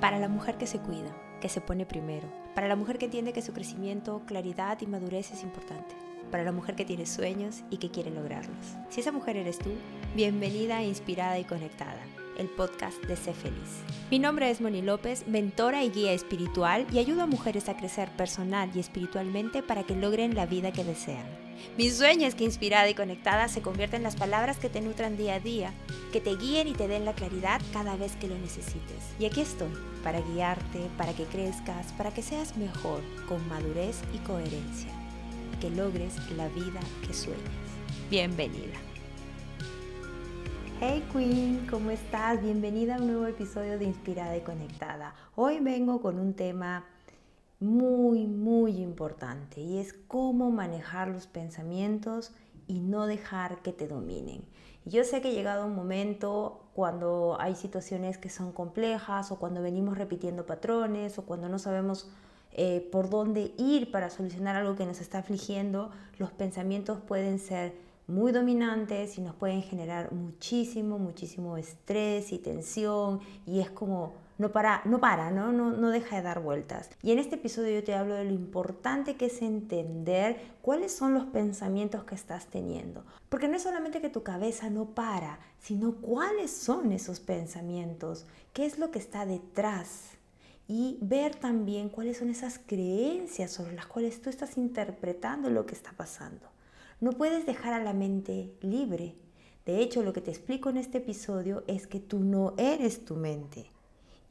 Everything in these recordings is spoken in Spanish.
Para la mujer que se cuida, que se pone primero. Para la mujer que entiende que su crecimiento, claridad y madurez es importante. Para la mujer que tiene sueños y que quiere lograrlos. Si esa mujer eres tú, bienvenida, inspirada y conectada el podcast de Sé Feliz. Mi nombre es Moni López, mentora y guía espiritual y ayudo a mujeres a crecer personal y espiritualmente para que logren la vida que desean. Mi sueño es que inspirada y conectada se convierta en las palabras que te nutran día a día, que te guíen y te den la claridad cada vez que lo necesites. Y aquí estoy, para guiarte, para que crezcas, para que seas mejor, con madurez y coherencia, que logres la vida que sueñas. Bienvenida. Hey Queen, ¿cómo estás? Bienvenida a un nuevo episodio de Inspirada y Conectada. Hoy vengo con un tema muy, muy importante y es cómo manejar los pensamientos y no dejar que te dominen. Yo sé que ha llegado un momento cuando hay situaciones que son complejas o cuando venimos repitiendo patrones o cuando no sabemos eh, por dónde ir para solucionar algo que nos está afligiendo, los pensamientos pueden ser muy dominantes y nos pueden generar muchísimo, muchísimo estrés y tensión y es como no para, no para, ¿no? No, no deja de dar vueltas. Y en este episodio yo te hablo de lo importante que es entender cuáles son los pensamientos que estás teniendo. Porque no es solamente que tu cabeza no para, sino cuáles son esos pensamientos, qué es lo que está detrás y ver también cuáles son esas creencias sobre las cuales tú estás interpretando lo que está pasando. No puedes dejar a la mente libre. De hecho, lo que te explico en este episodio es que tú no eres tu mente.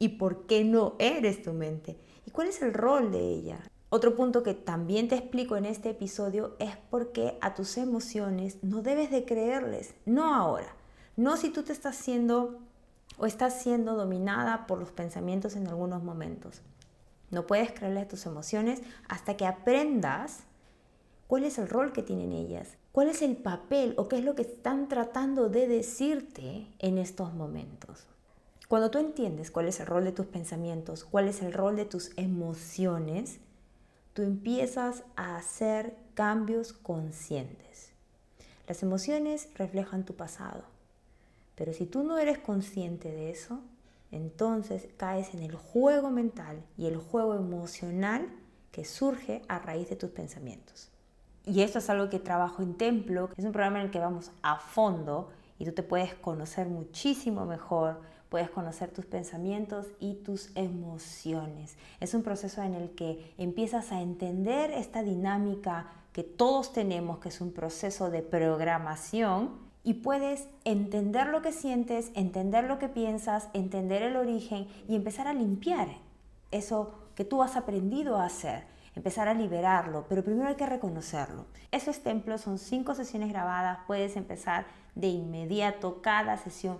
¿Y por qué no eres tu mente? ¿Y cuál es el rol de ella? Otro punto que también te explico en este episodio es por qué a tus emociones no debes de creerles, no ahora, no si tú te estás siendo o estás siendo dominada por los pensamientos en algunos momentos. No puedes creerle a tus emociones hasta que aprendas cuál es el rol que tienen ellas, cuál es el papel o qué es lo que están tratando de decirte en estos momentos. Cuando tú entiendes cuál es el rol de tus pensamientos, cuál es el rol de tus emociones, tú empiezas a hacer cambios conscientes. Las emociones reflejan tu pasado, pero si tú no eres consciente de eso, entonces caes en el juego mental y el juego emocional que surge a raíz de tus pensamientos. Y esto es algo que trabajo en Templo, es un programa en el que vamos a fondo y tú te puedes conocer muchísimo mejor, puedes conocer tus pensamientos y tus emociones. Es un proceso en el que empiezas a entender esta dinámica que todos tenemos, que es un proceso de programación, y puedes entender lo que sientes, entender lo que piensas, entender el origen y empezar a limpiar eso que tú has aprendido a hacer empezar a liberarlo, pero primero hay que reconocerlo. Esos templos son cinco sesiones grabadas, puedes empezar de inmediato, cada sesión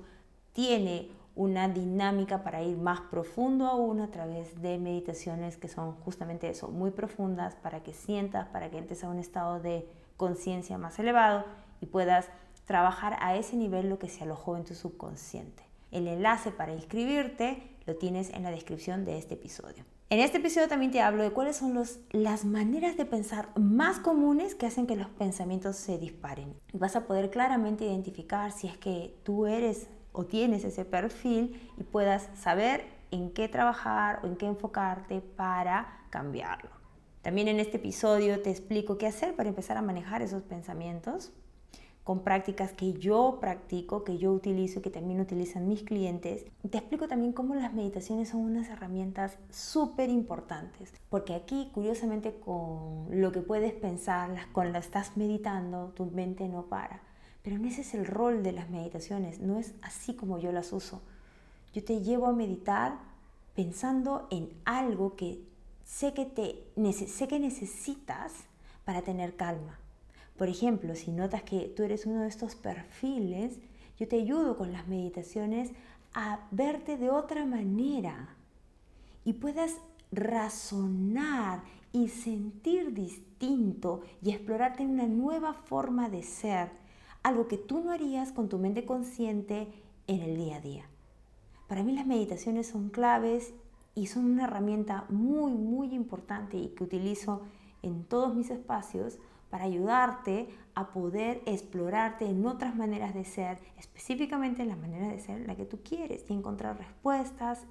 tiene una dinámica para ir más profundo aún a través de meditaciones que son justamente eso, muy profundas para que sientas, para que entres a un estado de conciencia más elevado y puedas trabajar a ese nivel lo que se alojó en tu subconsciente. El enlace para inscribirte lo tienes en la descripción de este episodio. En este episodio también te hablo de cuáles son las maneras de pensar más comunes que hacen que los pensamientos se disparen. Vas a poder claramente identificar si es que tú eres o tienes ese perfil y puedas saber en qué trabajar o en qué enfocarte para cambiarlo. También en este episodio te explico qué hacer para empezar a manejar esos pensamientos con prácticas que yo practico, que yo utilizo y que también utilizan mis clientes. Te explico también cómo las meditaciones son unas herramientas súper importantes, porque aquí curiosamente con lo que puedes pensar, cuando estás meditando, tu mente no para. Pero no ese es el rol de las meditaciones, no es así como yo las uso. Yo te llevo a meditar pensando en algo que sé que, te, sé que necesitas para tener calma por ejemplo, si notas que tú eres uno de estos perfiles, yo te ayudo con las meditaciones a verte de otra manera y puedas razonar y sentir distinto y explorarte en una nueva forma de ser, algo que tú no harías con tu mente consciente en el día a día. Para mí las meditaciones son claves y son una herramienta muy, muy importante y que utilizo en todos mis espacios para ayudarte a poder explorarte en otras maneras de ser, específicamente en la manera de ser en la que tú quieres y encontrar respuestas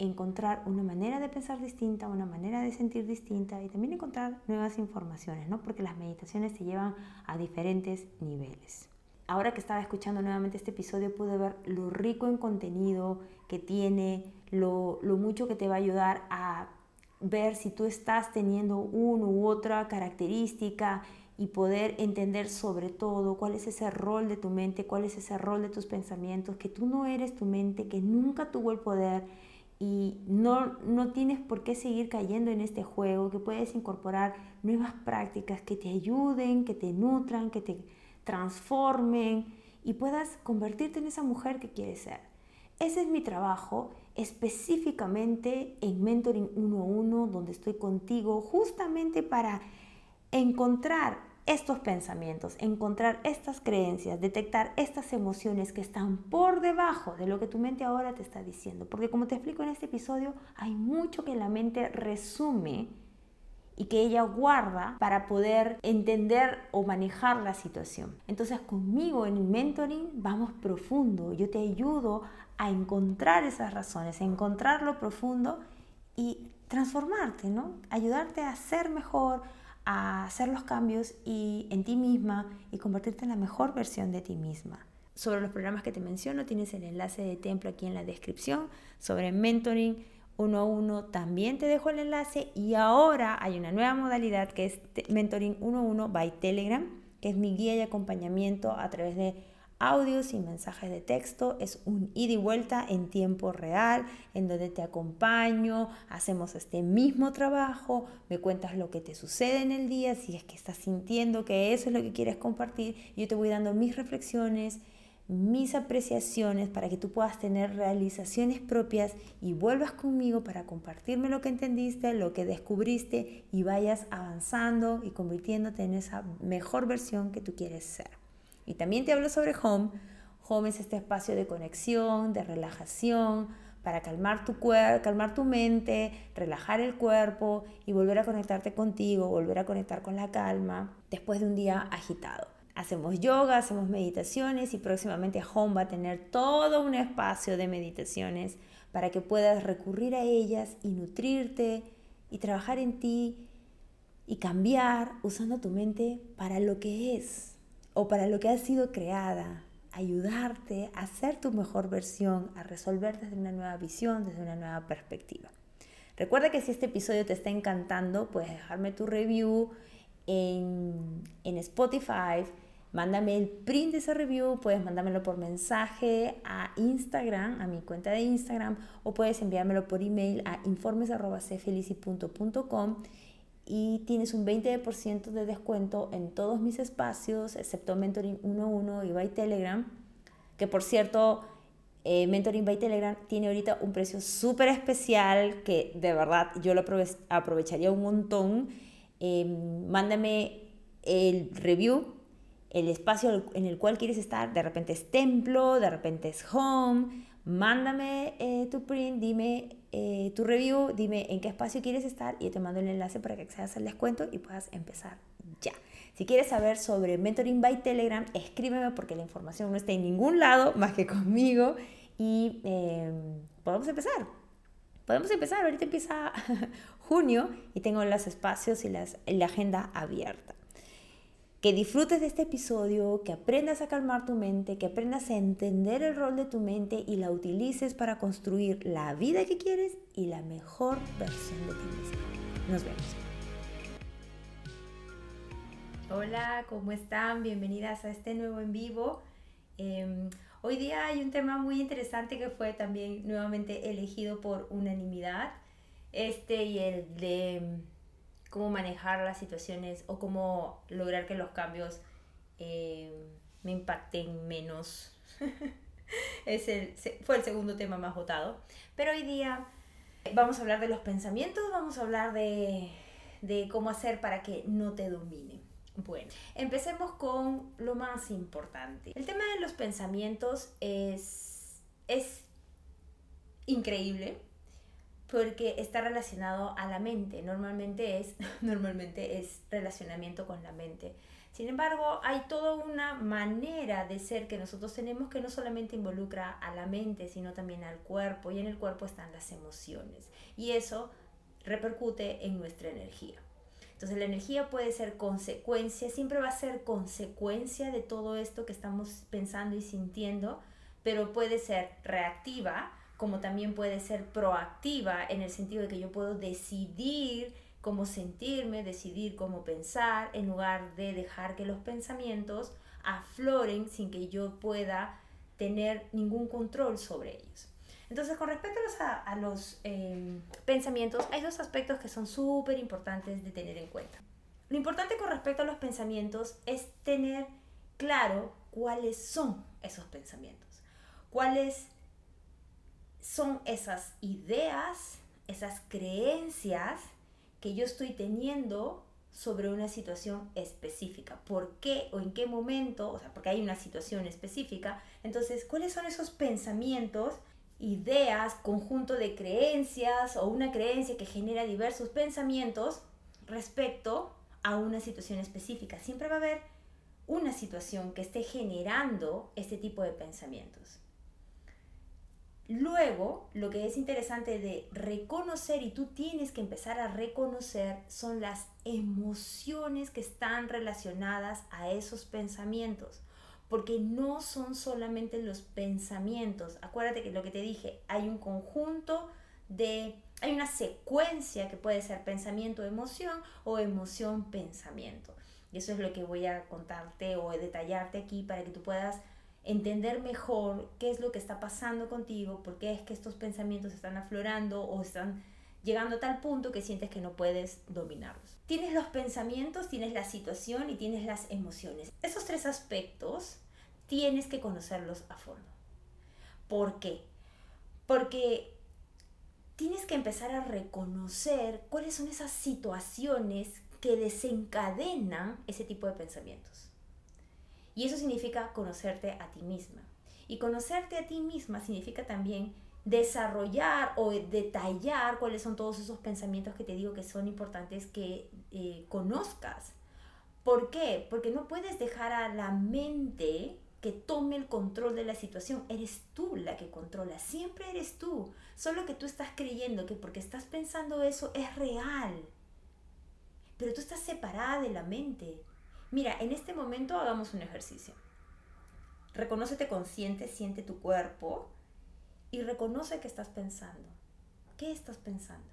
encontrar una manera de pensar distinta, una manera de sentir distinta y también encontrar nuevas informaciones, ¿no? Porque las meditaciones te llevan a diferentes niveles. Ahora que estaba escuchando nuevamente este episodio pude ver lo rico en contenido que tiene, lo, lo mucho que te va a ayudar a ver si tú estás teniendo una u otra característica y poder entender sobre todo cuál es ese rol de tu mente, cuál es ese rol de tus pensamientos, que tú no eres tu mente, que nunca tuvo el poder y no, no tienes por qué seguir cayendo en este juego, que puedes incorporar nuevas prácticas que te ayuden, que te nutran, que te transformen y puedas convertirte en esa mujer que quieres ser. Ese es mi trabajo específicamente en Mentoring 1 donde estoy contigo justamente para encontrar estos pensamientos, encontrar estas creencias, detectar estas emociones que están por debajo de lo que tu mente ahora te está diciendo. Porque como te explico en este episodio, hay mucho que la mente resume y que ella guarda para poder entender o manejar la situación. Entonces conmigo en el mentoring vamos profundo, yo te ayudo a encontrar esas razones, a encontrar lo profundo y transformarte, ¿no? Ayudarte a ser mejor, a hacer los cambios y en ti misma y convertirte en la mejor versión de ti misma. Sobre los programas que te menciono, tienes el enlace de templo aquí en la descripción. Sobre mentoring uno a uno también te dejo el enlace y ahora hay una nueva modalidad que es mentoring uno a uno by Telegram, que es mi guía y acompañamiento a través de audios y mensajes de texto. Es un ida y vuelta en tiempo real, en donde te acompaño, hacemos este mismo trabajo, me cuentas lo que te sucede en el día, si es que estás sintiendo que eso es lo que quieres compartir, yo te voy dando mis reflexiones, mis apreciaciones para que tú puedas tener realizaciones propias y vuelvas conmigo para compartirme lo que entendiste, lo que descubriste y vayas avanzando y convirtiéndote en esa mejor versión que tú quieres ser. Y también te hablo sobre Home. Home es este espacio de conexión, de relajación, para calmar tu calmar tu mente, relajar el cuerpo y volver a conectarte contigo, volver a conectar con la calma después de un día agitado. Hacemos yoga, hacemos meditaciones y próximamente Home va a tener todo un espacio de meditaciones para que puedas recurrir a ellas y nutrirte y trabajar en ti y cambiar usando tu mente para lo que es, o para lo que has sido creada, ayudarte a ser tu mejor versión, a resolver desde una nueva visión, desde una nueva perspectiva. Recuerda que si este episodio te está encantando, puedes dejarme tu review en, en Spotify, mándame el print de ese review, puedes mandármelo por mensaje a Instagram, a mi cuenta de Instagram, o puedes enviármelo por email a informes.cfelici.com y tienes un 20% de descuento en todos mis espacios, excepto Mentoring 1.1 y by Telegram, que por cierto, eh, Mentoring by Telegram tiene ahorita un precio súper especial que de verdad yo lo aprovecharía un montón. Em, mándame el review, el espacio en el cual quieres estar, de repente es templo, de repente es home, mándame eh, tu print, dime eh, tu review, dime en qué espacio quieres estar y yo te mando el enlace para que accedas al descuento y puedas empezar ya. Si quieres saber sobre Mentoring by Telegram, escríbeme porque la información no está en ningún lado más que conmigo y em, podemos empezar. Podemos empezar, ahorita empieza junio y tengo los espacios y la agenda abierta que disfrutes de este episodio, que aprendas a calmar tu mente, que aprendas a entender el rol de tu mente y la utilices para construir la vida que quieres y la mejor versión de ti mismo. Nos vemos. Hola, ¿cómo están? Bienvenidas a este nuevo en vivo. Em, hoy día hay un tema muy interesante que fue también nuevamente elegido por unanimidad. Este y el de cómo manejar las situaciones o cómo lograr que los cambios eh, me impacten menos. es el, fue el segundo tema más votado. Pero hoy día vamos a hablar de los pensamientos, vamos a hablar de, de cómo hacer para que no te dominen. Bueno, empecemos con lo más importante. El tema de los pensamientos es, es increíble porque está relacionado a la mente. Normalmente es, normalmente es relacionamiento con la mente. Sin embargo, hay toda una manera de ser que nosotros tenemos que no solamente involucra a la mente, sino también al cuerpo, y en el cuerpo están las emociones, y eso repercute en nuestra energía. Entonces la energía puede ser consecuencia, siempre va a ser consecuencia de todo esto que estamos pensando y sintiendo, pero puede ser reactiva, como también puede ser proactiva en el sentido de que yo puedo decidir cómo sentirme, decidir cómo pensar, en lugar de dejar que los pensamientos afloren sin que yo pueda tener ningún control sobre ellos. Entonces, con respecto a los, em, pensamientos, hay dos aspectos que son súper importantes de tener en cuenta. Lo importante con respecto a los pensamientos es tener claro cuáles son esos pensamientos, cuáles son esas ideas, esas creencias que yo estoy teniendo sobre una situación específica. ¿Por qué o en qué momento? O sea, porque hay una situación específica. Entonces, ¿cuáles son esos pensamientos, ideas, conjunto de creencias o una creencia que genera diversos pensamientos respecto a una situación específica? Siempre va a haber una situación que esté generando este tipo de pensamientos. Luego, lo que es interesante de reconocer, y tú tienes que empezar a reconocer, son las emociones que están relacionadas a esos pensamientos. Porque no son solamente los pensamientos. Acuérdate que lo que te dije, hay un conjunto de, hay una secuencia que puede ser pensamiento-emoción o emoción-pensamiento. Y eso es lo que voy a contarte o detallarte aquí para que tú puedas entender mejor qué es lo que está pasando contigo, por qué es que estos pensamientos están aflorando o están llegando a tal punto que sientes que no puedes dominarlos. Tienes los pensamientos, tienes la situación y tienes las emociones. Esos tres aspectos tienes que conocerlos a fondo. ¿Por qué? Porque tienes que empezar a reconocer cuáles son esas situaciones que desencadenan ese tipo de pensamientos. Y eso significa conocerte a ti misma. Y conocerte a ti misma significa también desarrollar o detallar cuáles son todos esos pensamientos que te digo que son importantes que eh, conozcas. ¿Por qué? Porque no puedes dejar a la mente que tome el control de la situación. Eres tú la que controla, siempre eres tú. Solo que tú estás creyendo que porque estás pensando eso es real. Pero tú estás separada de la mente. Mira, en este momento hagamos un ejercicio. Reconócete consciente, siente tu cuerpo y reconoce que estás pensando. ¿Qué estás pensando?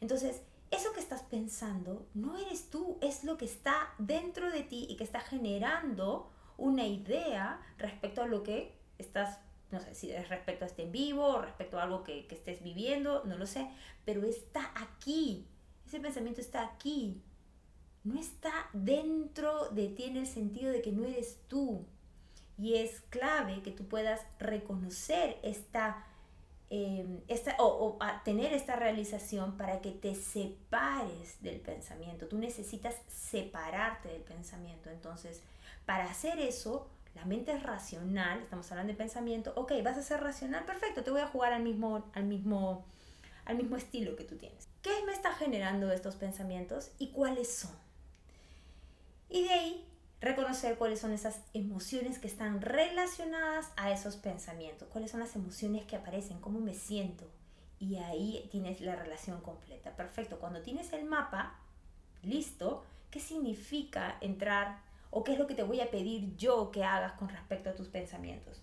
Entonces, eso que estás pensando no eres tú, es lo que está dentro de ti y que está generando una idea respecto a lo que estás, no sé si es respecto a este en vivo o respecto a algo que, que estés viviendo, no lo sé, pero está aquí. Ese pensamiento está aquí no está dentro de ti en el sentido de que no eres tú. Y es clave que tú puedas reconocer esta, em, esta o, tener esta realización para que te separes del pensamiento. Tú necesitas separarte del pensamiento. Entonces, para hacer eso, la mente es racional, estamos hablando de pensamiento, ok, vas a ser racional, perfecto, te voy a jugar al mismo, al mismo, al mismo estilo que tú tienes. ¿Qué me está generando estos pensamientos y cuáles son? Y de ahí reconocer cuáles son esas emociones que están relacionadas a esos pensamientos, cuáles son las emociones que aparecen, cómo me siento. Y ahí tienes la relación completa. Perfecto, cuando tienes el mapa listo, ¿qué significa entrar o qué es lo que te voy a pedir yo que hagas con respecto a tus pensamientos?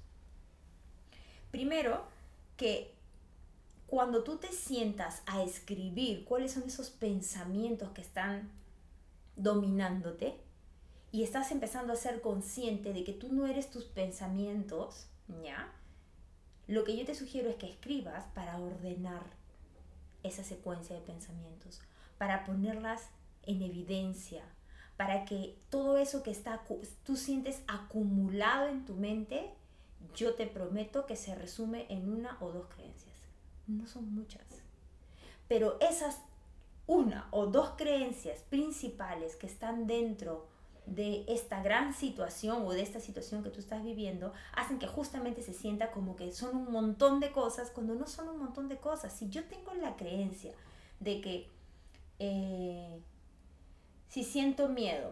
Primero, que cuando tú te sientas a escribir cuáles son esos pensamientos que están dominándote, y estás empezando a ser consciente de que tú no eres tus pensamientos, ¿ya? Lo que yo te sugiero es que escribas para ordenar esa secuencia de pensamientos, para ponerlas en evidencia, para que todo eso que está, tú sientes acumulado en tu mente, yo te prometo que se resume en una o dos creencias. No son muchas. Pero esas una o dos creencias principales que están dentro de esta gran situación o de esta situación que tú estás viviendo hacen que justamente se sienta como que son un montón de cosas cuando no son un montón de cosas. Si yo tengo la creencia de que eh, si siento miedo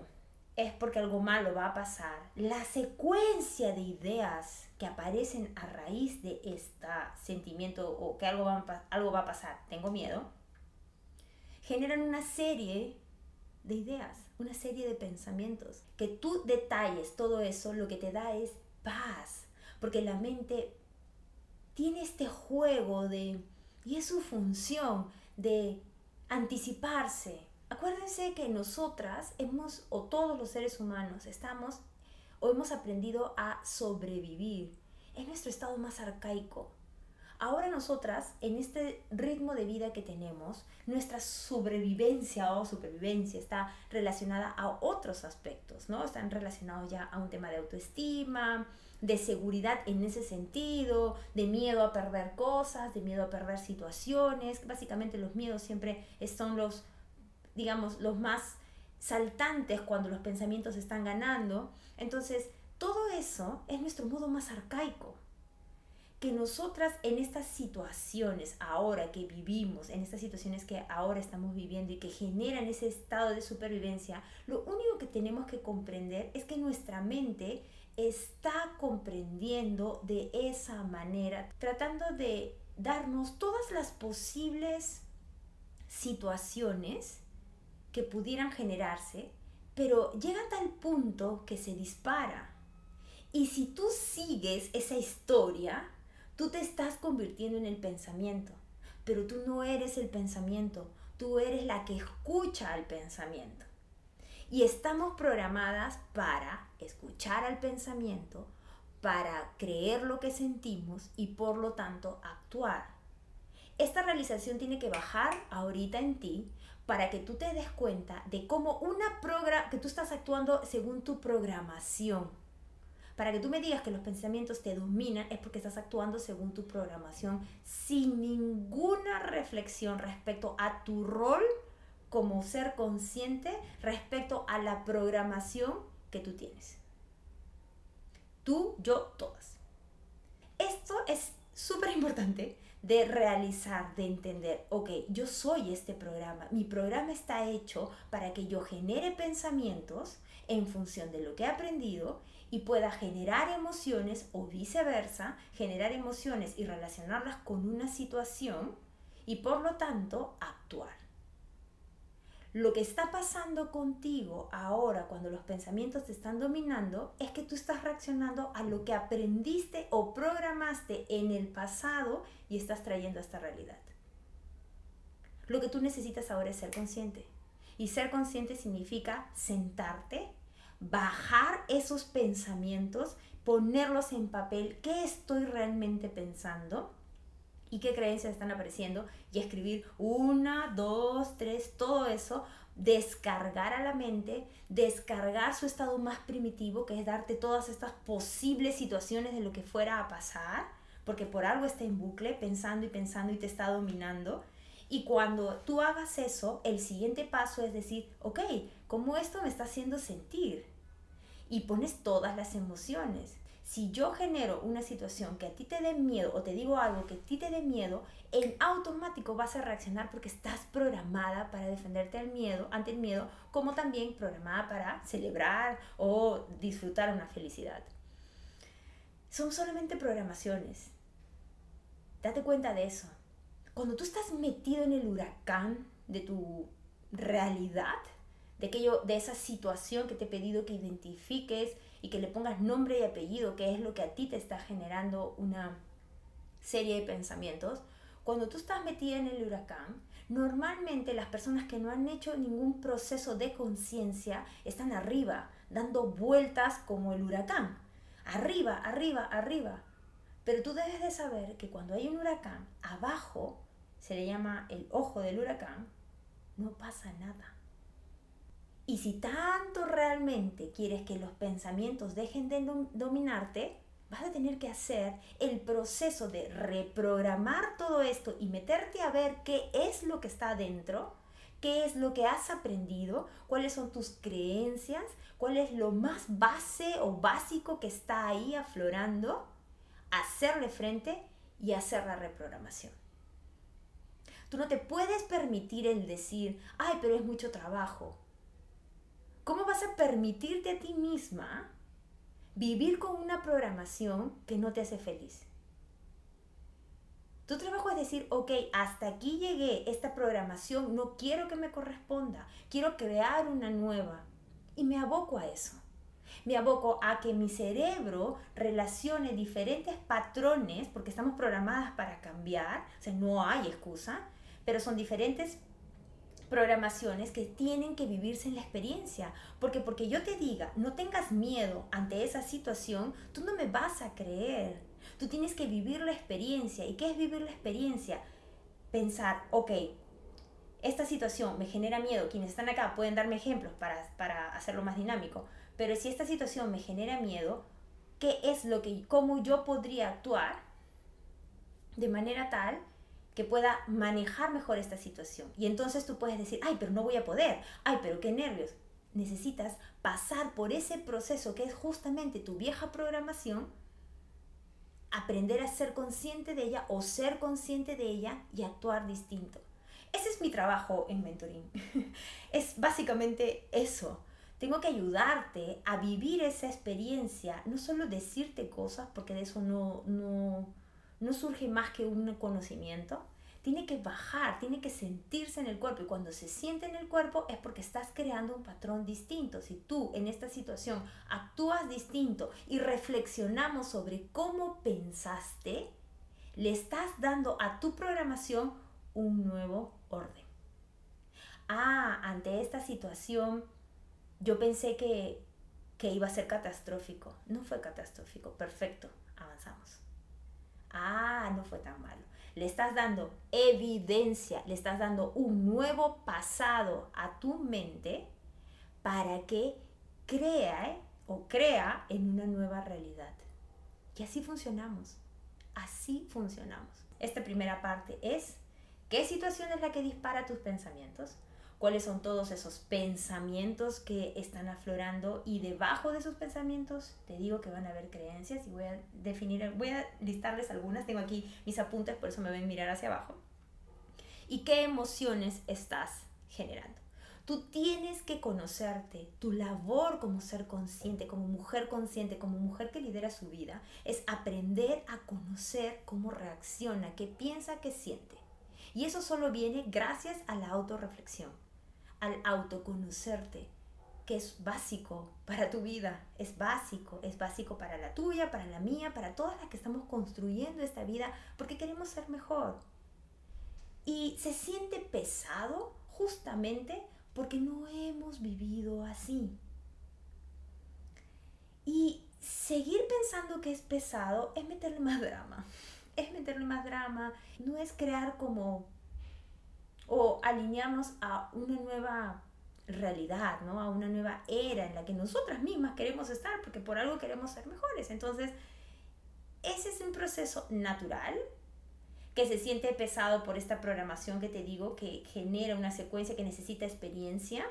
es porque algo malo va a pasar, la secuencia de ideas que aparecen a raíz de este sentimiento o que algo va, algo va a pasar, tengo miedo, generan una serie de ideas, una serie de pensamientos. Que tú detalles todo eso, lo que te da es paz, porque la mente tiene este juego de, y es su función de anticiparse. Acuérdense que nosotras hemos, o todos los seres humanos, estamos o hemos aprendido a sobrevivir. en nuestro estado más arcaico. Ahora nosotras, en este ritmo de vida que tenemos, nuestra sobrevivencia o supervivencia está relacionada a otros aspectos, ¿no? Están relacionados ya a un tema de autoestima, de seguridad en ese sentido, de miedo a perder cosas, de miedo a perder situaciones. Básicamente los miedos siempre son los, digamos, los más saltantes cuando los pensamientos están ganando. Entonces, todo eso es nuestro modo más arcaico que nosotras en estas situaciones ahora que vivimos, en estas situaciones que ahora estamos viviendo y que generan ese estado de supervivencia, lo único que tenemos que comprender es que nuestra mente está comprendiendo de esa manera, tratando de darnos todas las posibles situaciones que pudieran generarse, pero llega a tal punto que se dispara. Y si tú sigues esa historia, Tú te estás convirtiendo en el pensamiento, pero tú no eres el pensamiento, tú eres la que escucha al pensamiento. Y estamos programadas para escuchar al pensamiento, para creer lo que sentimos y por lo tanto actuar. Esta realización tiene que bajar ahorita en ti para que tú te des cuenta de cómo una programa que tú estás actuando según tu programación para que tú me digas que los pensamientos te dominan es porque estás actuando según tu programación sin ninguna reflexión respecto a tu rol como ser consciente respecto a la programación que tú tienes. Tú, yo, todas. Esto es súper importante de realizar, de entender, ok, yo soy este programa, mi programa está hecho para que yo genere pensamientos en función de lo que he aprendido y pueda generar emociones o viceversa, generar emociones y relacionarlas con una situación y por lo tanto actuar. Lo que está pasando contigo ahora cuando los pensamientos te están dominando es que tú estás reaccionando a lo que aprendiste o programaste en el pasado y estás trayendo a esta realidad. Lo que tú necesitas ahora es ser consciente. Y ser consciente significa sentarte, bajar esos pensamientos, ponerlos en papel, qué estoy realmente pensando y qué creencias están apareciendo y escribir una, dos, tres, todo eso, descargar a la mente, descargar su estado más primitivo, que es darte todas estas posibles situaciones de lo que fuera a pasar, porque por algo está en bucle, pensando y pensando y te está dominando. Y cuando tú hagas eso, el siguiente paso es decir, ok, ¿cómo esto me está haciendo sentir? Y pones todas las emociones. Si yo genero una situación que a ti te dé miedo o te digo algo que a ti te dé miedo, en automático vas a reaccionar porque estás programada para defenderte al miedo, ante el miedo, como también programada para celebrar o disfrutar una felicidad. Son solamente programaciones. Date cuenta de eso. Cuando tú estás metido en el huracán de tu realidad, de, aquello, de esa situación que te he pedido que identifiques y que le pongas nombre y apellido, que es lo que a ti te está generando una serie de pensamientos. Cuando tú estás metida en el huracán, normalmente las personas que no han hecho ningún proceso de conciencia están arriba, dando vueltas como el huracán. Arriba, arriba, arriba. Pero tú debes de saber que cuando hay un huracán, abajo, se le llama el ojo del huracán, no pasa nada. Y si tanto realmente quieres que los pensamientos dejen de dominarte, vas a tener que hacer el proceso de reprogramar todo esto y meterte a ver qué es lo que está adentro, qué es lo que has aprendido, cuáles son tus creencias, cuál es lo más base o básico que está ahí aflorando, hacerle frente y hacer la reprogramación. Tú no te puedes permitir el decir, ay, pero es mucho trabajo ¿Cómo vas a permitirte a ti misma vivir con una programación que no te hace feliz? Tu trabajo es decir, ok, hasta aquí llegué, esta programación no quiero que me corresponda, quiero crear una nueva. Y me aboco a eso. Me aboco a que mi cerebro relacione diferentes patrones, porque estamos programadas para cambiar, o sea, no hay excusa, pero son diferentes programaciones que tienen que vivirse en la experiencia. Porque porque yo te diga, no tengas miedo ante esa situación, tú no me vas a creer. Tú tienes que vivir la experiencia. ¿Y qué es vivir la experiencia? Pensar, ok, esta situación me genera miedo. Quienes están acá pueden darme ejemplos para, para hacerlo más dinámico. Pero si esta situación me genera miedo, ¿qué es lo que, cómo yo podría actuar de manera tal que pueda manejar mejor esta situación. Y entonces tú puedes decir, ay, pero no voy a poder, ay, pero qué nervios. Necesitas pasar por ese proceso que es justamente tu vieja programación, aprender a ser consciente de ella o ser consciente de ella y actuar distinto. Ese es mi trabajo en mentoring. es básicamente eso. Tengo que ayudarte a vivir esa experiencia, no solo decirte cosas, porque de eso no, no, no surge más que un conocimiento, tiene que bajar, tiene que sentirse en el cuerpo. Y cuando se siente en el cuerpo es porque estás creando un patrón distinto. Si tú en esta situación actúas distinto y reflexionamos sobre cómo pensaste, le estás dando a tu programación un nuevo orden. Ah, ante esta situación yo pensé que, que iba a ser catastrófico. No fue catastrófico. Perfecto. Avanzamos ah, no fue tan malo. Le estás dando evidencia, le estás dando un nuevo pasado a tu mente para que crea ¿eh? o crea en una nueva realidad. Y así funcionamos. Así funcionamos. Esta primera parte es, ¿qué situación es la que dispara tus pensamientos? Cuáles son todos esos pensamientos que están aflorando y debajo de esos pensamientos te digo que van a haber creencias y voy a definir, voy a listarles algunas, tengo aquí mis apuntes, por eso me ven mirar hacia abajo. ¿Y qué emociones estás generando? Tú tienes que conocerte. Tu labor como ser consciente, como mujer consciente, como mujer que lidera su vida, es aprender a conocer cómo reacciona, qué piensa, qué siente. Y eso solo viene gracias a la autorreflexión al autoconocerte, que es básico para tu vida, es básico, es básico para la tuya, para la mía, para todas las que estamos construyendo esta vida, porque queremos ser mejor. Y se siente pesado justamente porque no hemos vivido así. Y seguir pensando que es pesado es meterle más drama. Es meterle más drama, no es crear como o alinearnos a una nueva realidad, ¿no? A una nueva era en la que nosotras mismas queremos estar porque por algo queremos ser mejores. Entonces, ese es un proceso natural que se siente pesado por esta programación que te digo, que genera una secuencia que necesita experiencia,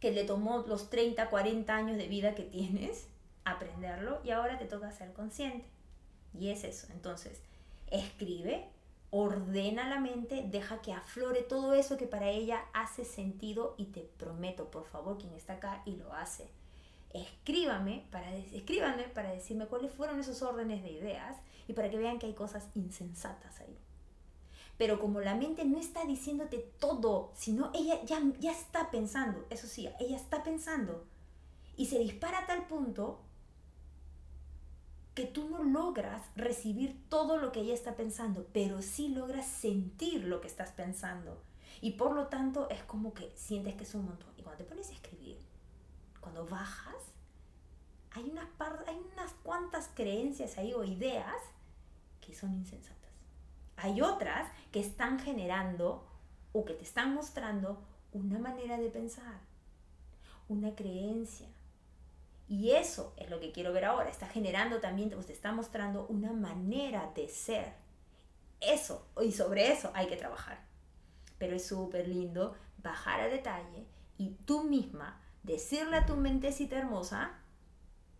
que le tomó los 30, 40 años de vida que tienes aprenderlo y ahora te toca ser consciente. Y es eso. Entonces, escribe, ordena la mente, deja que aflore todo eso que para ella hace sentido y te prometo, por favor, quien está acá y lo hace, escríbame para, escríbanme para decirme cuáles fueron esos órdenes de ideas y para que vean que hay cosas insensatas ahí. Pero como la mente no está diciéndote todo, sino ella ya, ya está pensando, eso sí, ella está pensando y se dispara a tal punto que tú no logras recibir todo lo que ella está pensando, pero sí logras sentir lo que estás pensando. Y por lo tanto es como que sientes que es un montón. Y cuando te pones a escribir, cuando bajas, hay unas, hay unas cuantas creencias ahí o ideas que son insensatas. Hay otras que están generando o que te están mostrando una manera de pensar, una creencia, y eso es lo que quiero ver ahora. Está generando también, te está mostrando una manera de ser. Eso, y sobre eso hay que trabajar. Pero es súper lindo bajar a detalle y tú misma decirle a tu mentecita hermosa,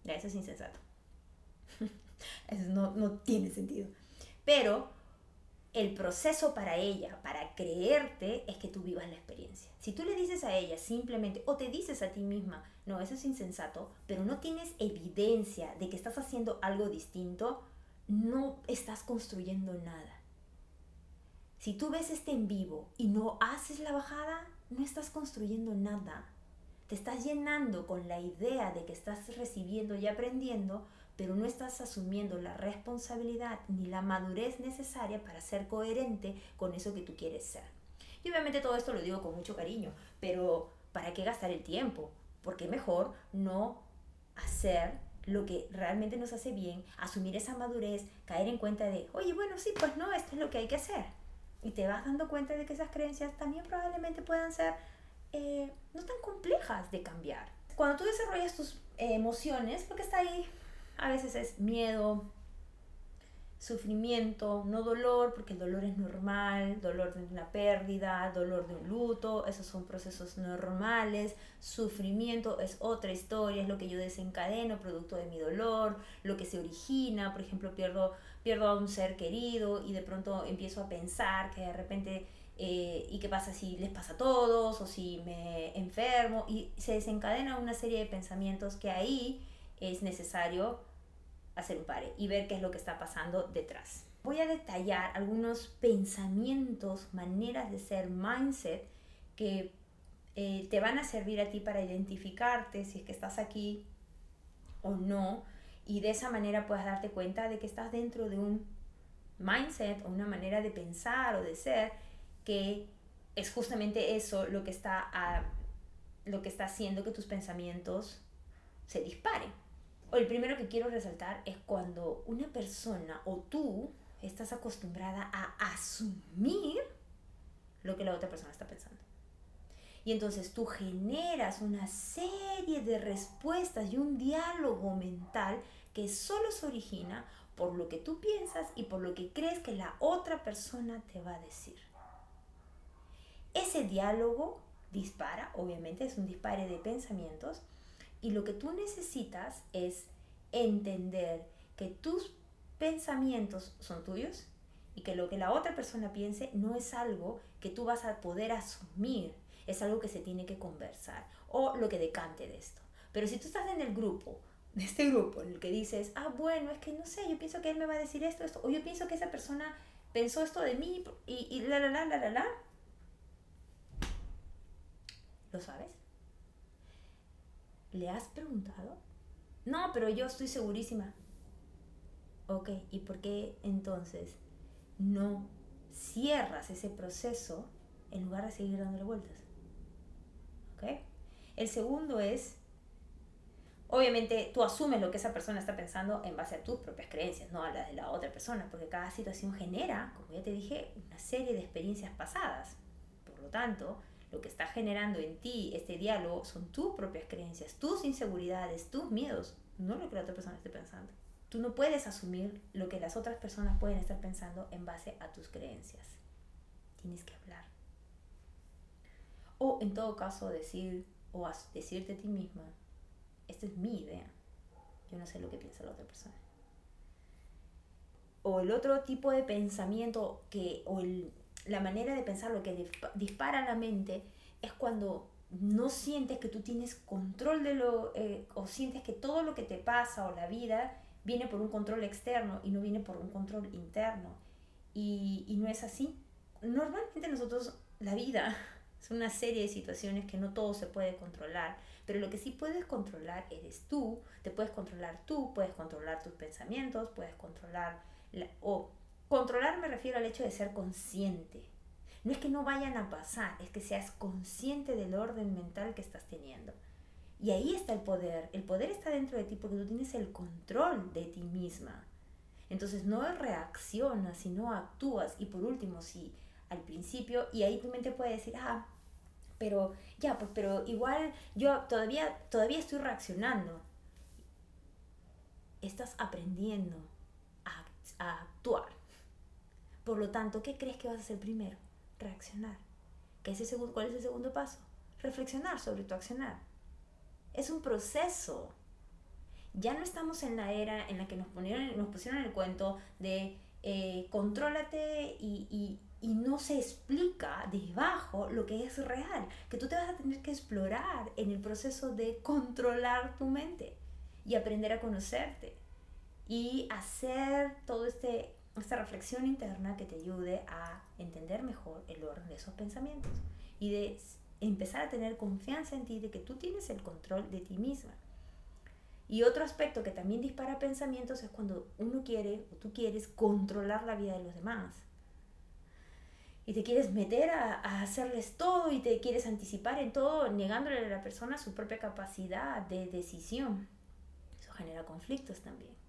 eso es insensato. eso no, no tiene sentido. Pero el proceso para ella, para creerte, es que tú vivas la experiencia. Si tú le dices a ella simplemente, o te dices a ti misma, no, eso es insensato, pero no tienes evidencia de que estás haciendo algo distinto, no estás construyendo nada. Si tú ves este en vivo y no haces la bajada, no estás construyendo nada. Te estás llenando con la idea de que estás recibiendo y aprendiendo, pero no estás asumiendo la responsabilidad ni la madurez necesaria para ser coherente con eso que tú quieres ser. Y obviamente todo esto lo digo con mucho cariño, pero ¿para qué gastar el tiempo? Porque mejor no hacer lo que realmente nos hace bien, asumir esa madurez, caer en cuenta de, oye, bueno, sí, pues no, esto es lo que hay que hacer. Y te vas dando cuenta de que esas creencias también probablemente puedan ser eh, no tan complejas de cambiar. Cuando tú desarrollas tus eh, emociones, lo que está ahí a veces es miedo, sufrimiento, no dolor, porque el dolor es normal, dolor de una pérdida, dolor de un luto, esos son procesos normales, sufrimiento es otra historia, es lo que yo desencadeno producto de mi dolor, lo que se origina, por ejemplo, pierdo, pierdo a un ser querido y de pronto empiezo a pensar que de repente, eh, ¿y qué pasa si les pasa a todos? o si me enfermo, y se desencadena una serie de pensamientos que ahí es necesario hacer un pare y ver qué es lo que está pasando detrás. Voy a detallar algunos pensamientos, maneras de ser, mindset, que eh, te van a servir a ti para identificarte si es que estás aquí o no y de esa manera puedas darte cuenta de que estás dentro de un mindset o una manera de pensar o de ser que es justamente eso lo que está, lo que está haciendo que tus pensamientos se disparen el primero que quiero resaltar es cuando una persona o tú estás acostumbrada a asumir lo que la otra persona está pensando. Y entonces tú generas una serie de respuestas y un diálogo mental que solo se origina por lo que tú piensas y por lo que crees que la otra persona te va a decir. Ese diálogo dispara, obviamente es un dispare de pensamientos, y lo que tú necesitas es entender que tus pensamientos son tuyos y que lo que la otra persona piense no es algo que tú vas a poder asumir, es algo que se tiene que conversar o lo que decante de esto. Pero si tú estás en el grupo, de este grupo, en el que dices, ah, bueno, es que no sé, yo pienso que él me va a decir esto, esto, o yo pienso que esa persona pensó esto de mí y, y la, la, la, la, la, la, ¿lo sabes? ¿Le has preguntado? No, pero yo estoy segurísima. Ok, ¿y por qué entonces no cierras ese proceso en lugar de seguir dándole vueltas? ¿Ok? El segundo es, obviamente tú asumes lo que esa persona está pensando en base a tus propias creencias, no a las de la otra persona, porque cada situación genera, como ya te dije, una serie de experiencias pasadas. Por lo tanto, lo que está generando en ti este diálogo son tus propias creencias, tus inseguridades, tus miedos, no lo que la otra persona esté pensando. Tú no puedes asumir lo que las otras personas pueden estar pensando en base a tus creencias. Tienes que hablar. O en todo caso decir o decirte a ti misma, esta es mi idea. Yo no sé lo que piensa la otra persona. O el otro tipo de pensamiento que, o el, la manera de pensar, lo que dispara la mente, es cuando no sientes que tú tienes control de lo, eh, o sientes que todo lo que te pasa o la vida viene por un control externo y no viene por un control interno. Y, y no es así. Normalmente nosotros, la vida es una serie de situaciones que no todo se puede controlar, pero lo que sí puedes controlar eres tú, te puedes controlar tú, puedes controlar tus pensamientos, puedes controlar, o Controlar me refiero al hecho de ser consciente. No es que no vayan a pasar, es que seas consciente del orden mental que estás teniendo. Y ahí está el poder. El poder está dentro de ti porque tú tienes el control de ti misma. Entonces no reaccionas, sino actúas. Y por último, si al principio, y ahí tu mente puede decir, ah, pero ya, pues, pero igual yo todavía, todavía estoy reaccionando. Estás aprendiendo a actuar. Por lo tanto, ¿qué crees que vas a hacer primero? Reaccionar. ¿Qué es el segundo, ¿Cuál es el segundo paso? Reflexionar sobre tu accionar. Es un proceso. Ya no estamos en la era en la que nos, nos pusieron el cuento de eh, contrólate y, y no se explica debajo lo que es real, que tú te vas a tener que explorar en el proceso de controlar tu mente y aprender a conocerte y hacer todo este esta reflexión interna que te ayude a entender mejor el orden de esos pensamientos y de empezar a tener confianza en ti de que tú tienes el control de ti misma. Y otro aspecto que también dispara pensamientos es cuando uno quiere o tú quieres controlar la vida de los demás. Y te quieres meter a, a hacerles todo y te quieres anticipar en todo, negándole a la persona su propia capacidad de decisión. Eso genera conflictos también.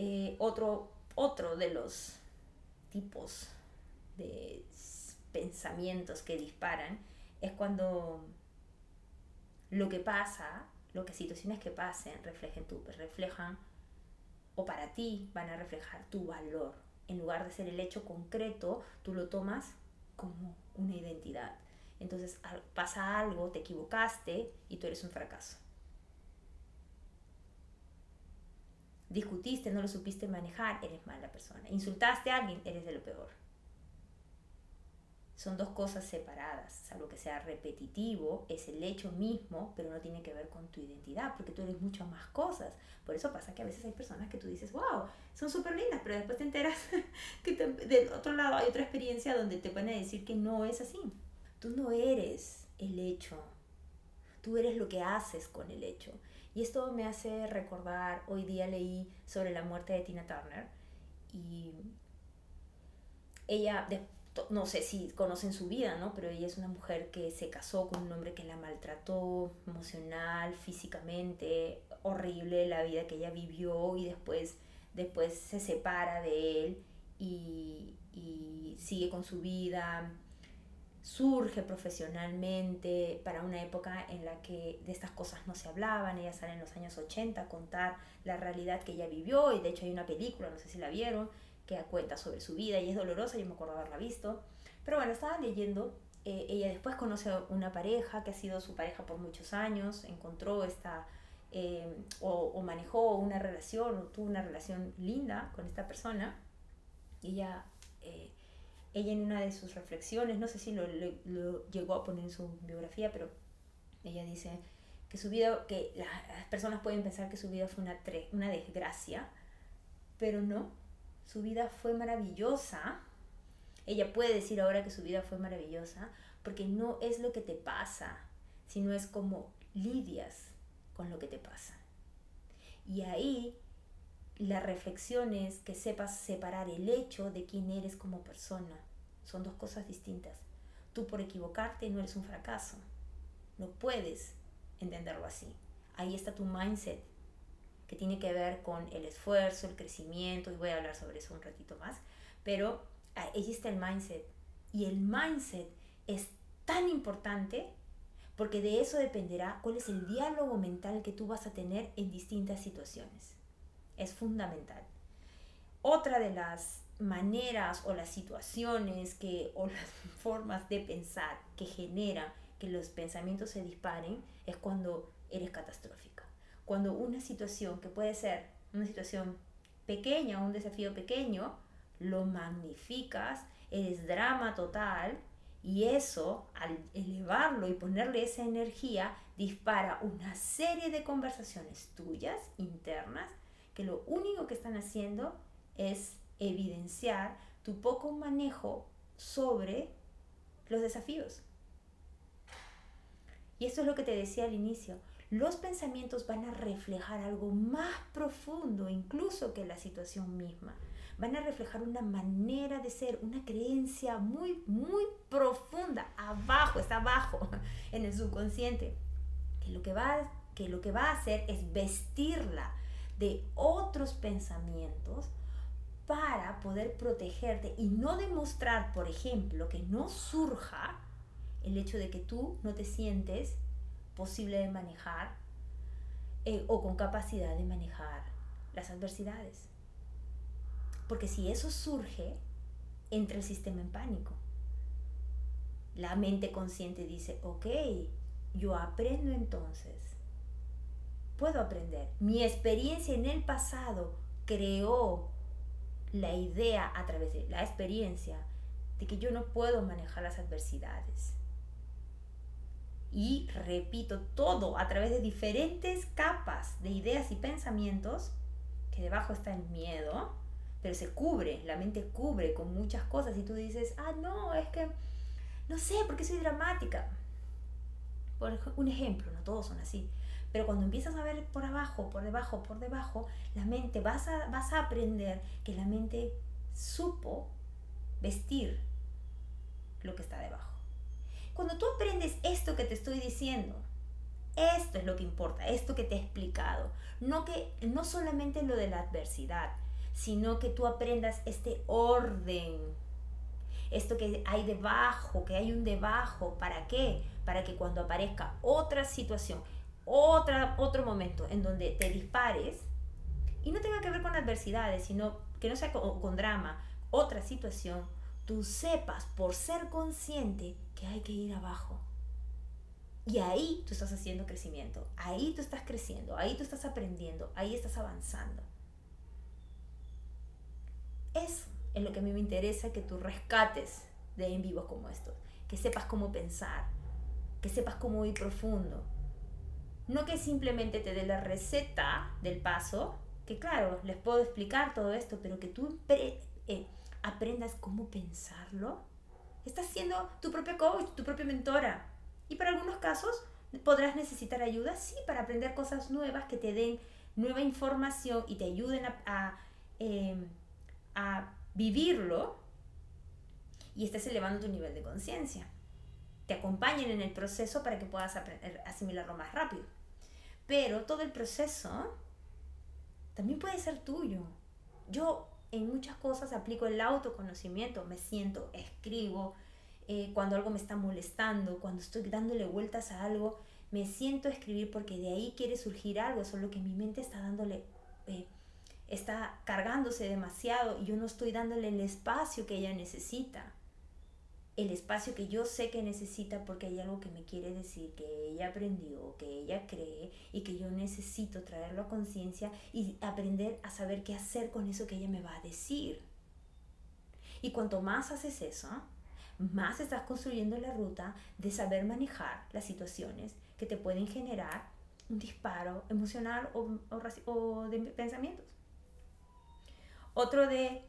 Eh, otro, otro de los tipos de pensamientos que disparan es cuando lo que pasa, lo que situaciones que pasen reflejen tu, reflejan o para ti van a reflejar tu valor. En lugar de ser el hecho concreto, tú lo tomas como una identidad. Entonces pasa algo, te equivocaste y tú eres un fracaso. Discutiste, no lo supiste manejar, eres mala persona. Insultaste a alguien, eres de lo peor. Son dos cosas separadas, salvo que sea repetitivo, es el hecho mismo, pero no tiene que ver con tu identidad, porque tú eres muchas más cosas. Por eso pasa que a veces hay personas que tú dices, wow, son súper lindas, pero después te enteras que del otro lado hay otra experiencia donde te pueden decir que no es así. Tú no eres el hecho, tú eres lo que haces con el hecho. Y esto me hace recordar, hoy día leí sobre la muerte de Tina Turner y ella, no sé si conocen su vida, ¿no? Pero ella es una mujer que se casó con un hombre que la maltrató emocional, físicamente, horrible la vida que ella vivió y después, después se separa de él y, y sigue con su vida surge profesionalmente para una época en la que de estas cosas no se hablaban. Ella sale en los años 80 a contar la realidad que ella vivió y de hecho hay una película, no sé si la vieron, que cuenta sobre su vida y es dolorosa, yo me acuerdo haberla visto. Pero bueno, estaba leyendo, eh, ella después conoce a una pareja que ha sido su pareja por muchos años, encontró esta, eh, o, manejó una relación, o tuvo una relación linda con esta persona. Y ella... Eh, ella en una de sus reflexiones, no sé si lo, llegó a poner en su biografía, pero ella dice que su vida, que las personas pueden pensar que su vida fue una, una desgracia, pero no, su vida fue maravillosa. Ella puede decir ahora que su vida fue maravillosa porque no es lo que te pasa, sino es como lidias con lo que te pasa. Y ahí la reflexión es que sepas separar el hecho de quién eres como persona. Son dos cosas distintas. Tú por equivocarte no eres un fracaso. No puedes entenderlo así. Ahí está tu mindset, que tiene que ver con el esfuerzo, el crecimiento, y voy a hablar sobre eso un ratito más, pero ahí está el mindset. Y el mindset es tan importante porque de eso dependerá cuál es el diálogo mental que tú vas a tener en distintas situaciones es fundamental. Otra de las maneras o las situaciones que, o las formas de pensar que generan que los pensamientos se disparen es cuando eres catastrófica. Cuando una situación que puede ser una situación pequeña, un desafío pequeño, lo magnificas, eres drama total y eso, al elevarlo y ponerle esa energía, dispara una serie de conversaciones tuyas internas que lo único que están haciendo es evidenciar tu poco manejo sobre los desafíos. Y esto es lo que te decía al inicio. Los pensamientos van a reflejar algo más profundo incluso que la situación misma. Van a reflejar una manera de ser, una creencia muy, muy profunda, abajo, está abajo en el subconsciente, que lo que va, que lo que va a hacer es vestirla de otros pensamientos para poder protegerte y no demostrar, por ejemplo, que no surja el hecho de que tú no te sientes posible de manejar eh, o con capacidad de manejar las adversidades. Porque si eso surge, entra el sistema en pánico. La mente consciente dice, ok, yo aprendo entonces puedo aprender. Mi experiencia en el pasado creó la idea a través de la experiencia de que yo no puedo manejar las adversidades. Y repito, todo a través de diferentes capas de ideas y pensamientos, que debajo está el miedo, pero se cubre, la mente cubre con muchas cosas y tú dices, ah, no, es que, no sé, porque soy dramática. Por un ejemplo, no todos son así, pero cuando empiezas a ver por abajo, por debajo, por debajo, la mente, vas a, vas a aprender que la mente supo vestir lo que está debajo. Cuando tú aprendes esto que te estoy diciendo, esto es lo que importa, esto que te he explicado, no que no solamente lo de la adversidad, sino que tú aprendas este orden, esto que hay debajo, que hay un debajo, ¿para qué? Para que cuando aparezca otra situación, otra, otro momento en donde te dispares, y no tenga que ver con adversidades, sino que no sea con, drama, otra situación, tú sepas por ser consciente que hay que ir abajo. Y ahí tú estás haciendo crecimiento, ahí tú estás creciendo, ahí tú estás aprendiendo, ahí estás avanzando. Eso es lo que a mí me interesa que tú rescates de en vivos como estos, que sepas cómo pensar, que sepas cómo ir profundo, no que simplemente te dé la receta del paso, que claro, les puedo explicar todo esto, pero que tú eh, aprendas cómo pensarlo. Estás siendo tu propio coach, tu propia mentora. Y para algunos casos podrás necesitar ayuda, sí, para aprender cosas nuevas que te den nueva información y te ayuden a, a, em, vivirlo y estés elevando tu nivel de conciencia. Te acompañen en el proceso para que puedas asimilarlo más rápido. Pero todo el proceso también puede ser tuyo. Yo en muchas cosas aplico el autoconocimiento, me siento, escribo, eh, cuando algo me está molestando, cuando estoy dándole vueltas a algo, me siento escribir porque de ahí quiere surgir algo, solo que mi mente está dándole, eh, está cargándose demasiado y yo no estoy dándole el espacio que ella necesita el espacio que yo sé que necesita porque hay algo que me quiere decir, que ella aprendió, que ella cree y que yo necesito traerlo a conciencia y aprender a saber qué hacer con eso que ella me va a decir. Y cuanto más haces eso, más estás construyendo la ruta de saber manejar las situaciones que te pueden generar un disparo emocional o, o de pensamientos. Otro de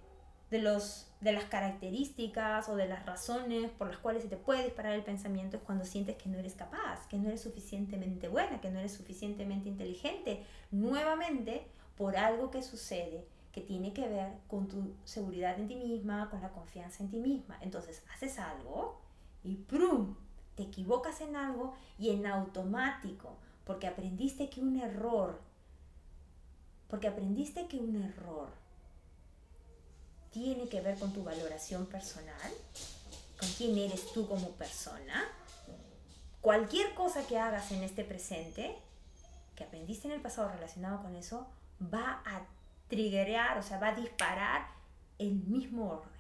de, los, de las características o de las razones por las cuales se te puede disparar el pensamiento es cuando sientes que no eres capaz, que no eres suficientemente buena, que no eres suficientemente inteligente, nuevamente por algo que sucede que tiene que ver con tu seguridad en ti misma, con la confianza en ti misma. Entonces haces algo y ¡prum! te equivocas en algo y en automático, porque aprendiste que un error, porque aprendiste que un error tiene que ver con tu valoración personal, con quién eres tú como persona. Cualquier cosa que hagas en este presente, que aprendiste en el pasado relacionado con eso, va a triggerear, o sea, va a disparar el mismo orden.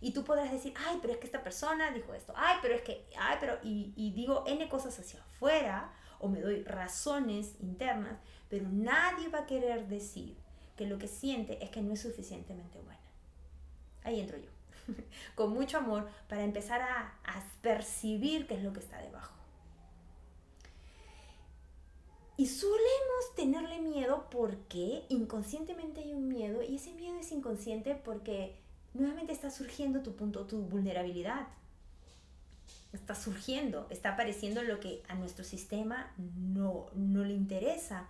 Y tú podrás decir, ay, pero es que esta persona dijo esto, ay, pero es que, ay, pero, y, y digo N cosas hacia afuera, o me doy razones internas, pero nadie va a querer decir que lo que siente es que no es suficientemente buena. Ahí entro yo, con mucho amor, para empezar a, percibir qué es lo que está debajo. Y solemos tenerle miedo porque inconscientemente hay un miedo y ese miedo es inconsciente porque nuevamente está surgiendo tu punto, tu vulnerabilidad. Está surgiendo, está apareciendo lo que a nuestro sistema no, no le interesa,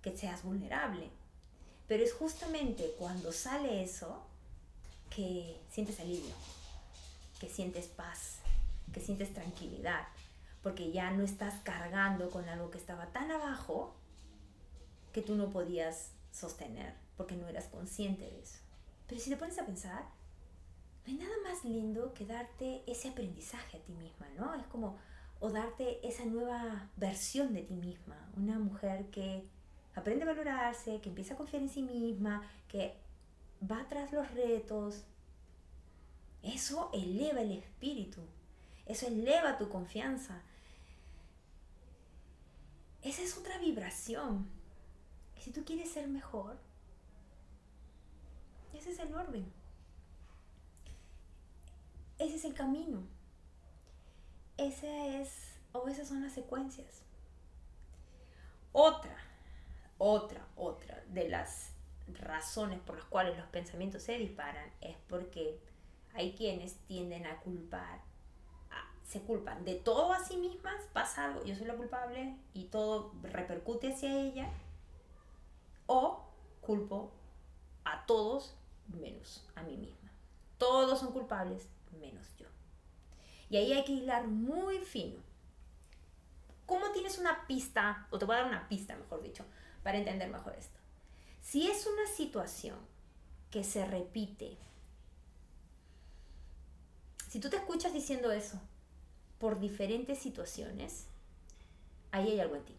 que seas vulnerable. Pero es justamente cuando sale eso que sientes alivio, que sientes paz, que sientes tranquilidad, porque ya no estás cargando con algo que estaba tan abajo que tú no podías sostener, porque no eras consciente de eso. Pero si te pones a pensar, no hay nada más lindo que darte ese aprendizaje a ti misma, ¿no? Es como, o darte esa nueva versión de ti misma, una mujer que aprende a valorarse, que empieza a confiar en sí misma, que va tras los retos. Eso eleva el espíritu, eso eleva tu confianza. Esa es otra vibración. Si tú quieres ser mejor, ese es el orden. Ese es el camino. Ese es, o esas son las secuencias. Otra, otra, otra de las razones por las cuales los pensamientos se disparan es porque hay quienes tienden a culpar, se culpan de todo a sí mismas, pasa algo, yo soy la culpable y todo repercute hacia ella, o culpo a todos menos a mí misma. Todos son culpables menos yo. Y ahí hay que hilar muy fino. ¿Cómo tienes una pista, o te voy a dar una pista, mejor dicho, para entender mejor esto? Si es una situación que se repite, si tú te escuchas diciendo eso por diferentes situaciones, ahí hay algo en ti.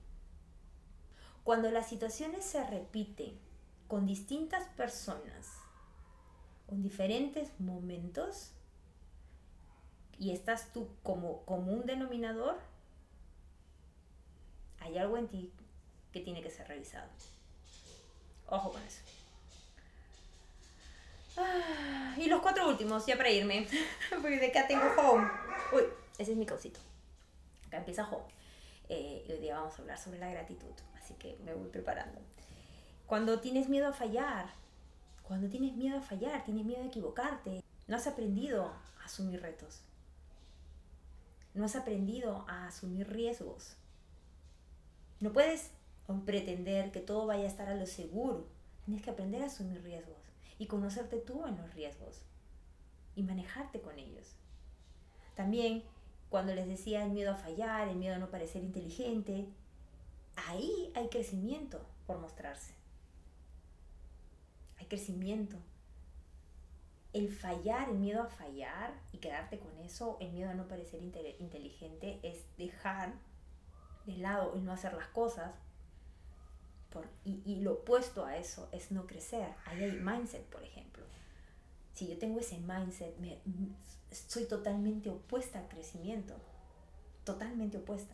Cuando las situaciones se repiten con distintas personas, en diferentes momentos, y estás tú como, como un denominador, hay algo en ti que tiene que ser revisado. Ojo con eso. Ah, y los cuatro últimos, ya para irme. Porque de acá tengo home. Uy, ese es mi causito. Acá empieza home. Eh, y hoy día vamos a hablar sobre la gratitud. Así que me voy preparando. Cuando tienes miedo a fallar, cuando tienes miedo a fallar, tienes miedo a equivocarte, no has aprendido a asumir retos. No has aprendido a asumir riesgos. No puedes pretender que todo vaya a estar a lo seguro. Tienes que aprender a asumir riesgos y conocerte tú en los riesgos y manejarte con ellos. También cuando les decía el miedo a fallar, el miedo a no parecer inteligente, ahí hay crecimiento por mostrarse. Hay crecimiento. El fallar, el miedo a fallar y quedarte con eso, el miedo a no parecer inteligente, es dejar de lado el no hacer las cosas y, lo opuesto a eso es no crecer. Ahí hay mindset, por ejemplo. Si yo tengo ese mindset, me, soy totalmente opuesta al crecimiento. Totalmente opuesta.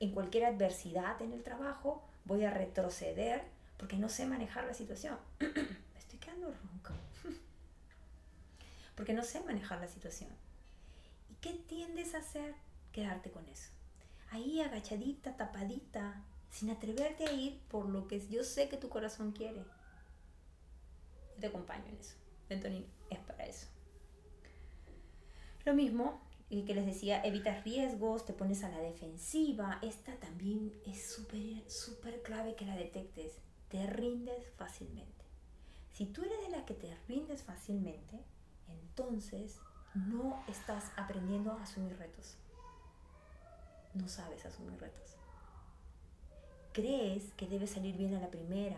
En cualquier adversidad en el trabajo voy a retroceder porque no sé manejar la situación. me estoy quedando ronca. porque no sé manejar la situación. ¿Y qué tiendes a hacer? Quedarte con eso. Ahí agachadita, tapadita, sin atreverte a ir por lo que yo sé que tu corazón quiere. Yo te acompaño en eso. Anthony es para eso. Lo mismo que les decía, evitas riesgos, te pones a la defensiva. Esta también es súper clave que la detectes. Te rindes fácilmente. Si tú eres de la que te rindes fácilmente, entonces no estás aprendiendo a asumir retos. No sabes asumir retos crees que debe salir bien a la primera.